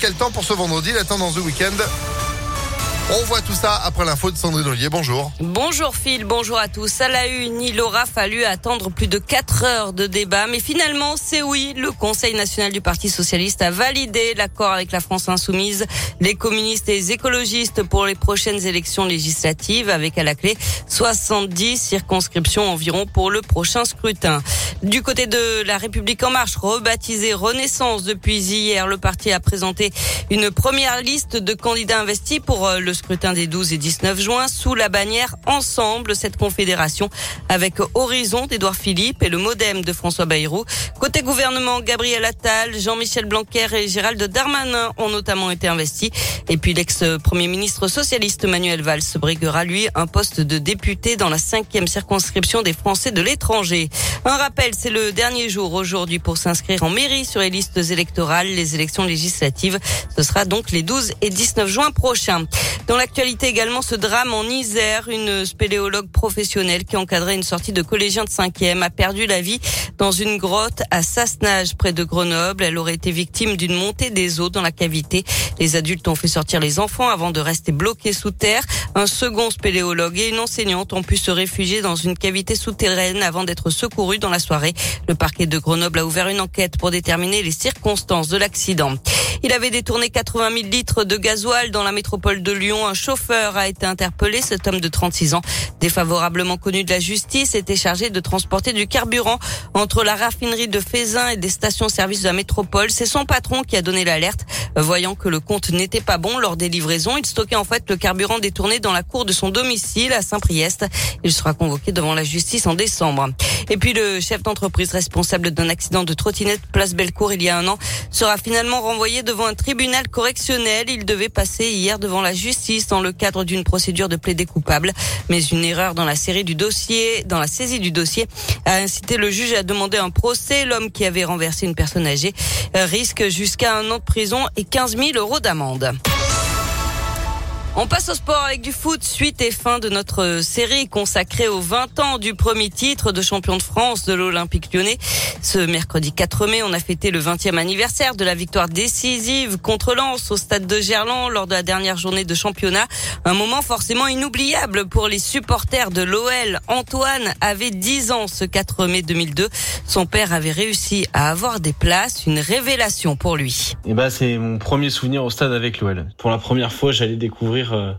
quel temps pour ce vendredi La tendance du week-end on voit tout ça après l'info de Sandrine Ollier. Bonjour. Bonjour Phil, bonjour à tous. À la une, il aura fallu attendre plus de 4 heures de débat, mais finalement, c'est oui. Le Conseil national du Parti socialiste a validé l'accord avec la France insoumise, les communistes et les écologistes pour les prochaines élections législatives, avec à la clé 70 circonscriptions environ pour le prochain scrutin. Du côté de la République en marche, rebaptisée Renaissance depuis hier, le parti a présenté une première liste de candidats investis pour euh, le scrutin des 12 et 19 juin sous la bannière Ensemble, cette confédération avec Horizon d'Edouard Philippe et le Modem de François Bayrou. Côté gouvernement, Gabriel Attal, Jean-Michel Blanquer et Gérald Darmanin ont notamment été investis. Et puis l'ex-premier ministre socialiste Manuel Valls briguera lui un poste de député dans la cinquième circonscription des Français de l'étranger. Un rappel, c'est le dernier jour aujourd'hui pour s'inscrire en mairie sur les listes électorales. Les élections législatives, ce sera donc les 12 et 19 juin prochains. Dans l'actualité également, ce drame en Isère, une spéléologue professionnelle qui encadrait une sortie de collégiens de 5e a perdu la vie dans une grotte à Sassenage près de Grenoble. Elle aurait été victime d'une montée des eaux dans la cavité. Les adultes ont fait sortir les enfants avant de rester bloqués sous terre. Un second spéléologue et une enseignante ont pu se réfugier dans une cavité souterraine avant d'être secourus dans la soirée. Le parquet de Grenoble a ouvert une enquête pour déterminer les circonstances de l'accident. Il avait détourné 80 000 litres de gasoil dans la métropole de Lyon. Un chauffeur a été interpellé. Cet homme de 36 ans, défavorablement connu de la justice, était chargé de transporter du carburant entre la raffinerie de Fézin et des stations-service de la métropole. C'est son patron qui a donné l'alerte. Voyant que le compte n'était pas bon lors des livraisons, il stockait en fait le carburant détourné dans la cour de son domicile à Saint-Priest. Il sera convoqué devant la justice en décembre. Et puis le chef d'entreprise responsable d'un accident de trottinette place Bellecour il y a un an sera finalement renvoyé devant un tribunal correctionnel. Il devait passer hier devant la justice dans le cadre d'une procédure de plaidé coupable. Mais une erreur dans la série du dossier, dans la saisie du dossier, a incité le juge à demander un procès. L'homme qui avait renversé une personne âgée risque jusqu'à un an de prison et 15 000 euros d'amende. On passe au sport avec du foot, suite et fin de notre série consacrée aux 20 ans du premier titre de champion de France de l'Olympique lyonnais. Ce mercredi 4 mai, on a fêté le 20e anniversaire de la victoire décisive contre Lens au stade de Gerland lors de la dernière journée de championnat. Un moment forcément inoubliable pour les supporters de l'OL. Antoine avait 10 ans ce 4 mai 2002. Son père avait réussi à avoir des places, une révélation pour lui. Eh ben, c'est mon premier souvenir au stade avec l'OL. Pour la première fois, j'allais découvrir euh,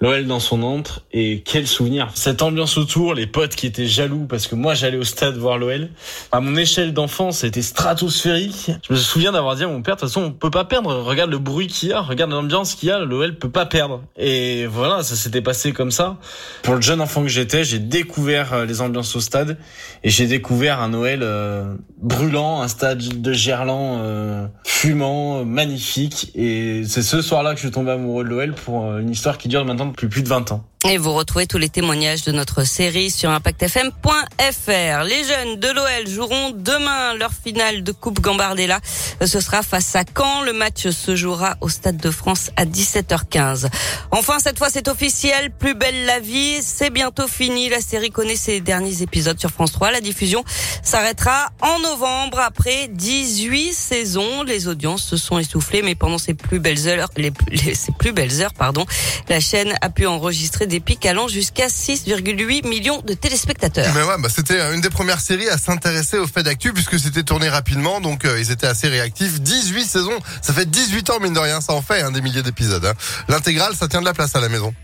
l'OL dans son antre et quel souvenir. Cette ambiance autour, les potes qui étaient jaloux parce que moi j'allais au stade voir l'OL. À mon échelle d'enfant, c'était stratosphérique. Je me souviens d'avoir dit à mon père, de toute façon, on peut pas perdre. Regarde le bruit qu'il y a, regarde l'ambiance qu'il y a, l'OL peut pas perdre. Et voilà, ça s'était passé comme ça. Pour le jeune enfant que j'étais, j'ai découvert euh, les ambiances au stade et j'ai découvert un Noël euh, brûlant, un stade de Gerland fumant, magnifique. Et c'est ce soir-là que je suis tombé amoureux de l'OL pour une histoire qui dure maintenant depuis plus de 20 ans. Et vous retrouvez tous les témoignages de notre série sur impactfm.fr. Les jeunes de l'OL joueront demain leur finale de Coupe Gambardella. Ce sera face à Caen. Le match se jouera au Stade de France à 17h15. Enfin, cette fois, c'est officiel. Plus belle la vie. C'est bientôt fini. La série connaît ses derniers épisodes sur France 3. La diffusion s'arrêtera en novembre après 18 saisons. Les audiences se sont essoufflées, mais pendant ces plus belles heures, les, ces plus belles heures, pardon, la chaîne a pu enregistrer des pics allant jusqu'à 6,8 millions de téléspectateurs. Mais ouais, bah c'était une des premières séries à s'intéresser au fait d'actu puisque c'était tourné rapidement, donc euh, ils étaient assez réactifs. 18 saisons, ça fait 18 ans mine de rien, ça en fait un des milliers d'épisodes. Hein. L'intégrale, ça tient de la place à la maison.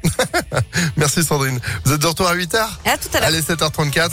Merci Sandrine. Vous êtes de retour à 8h À tout à l'heure. Allez, 7h34.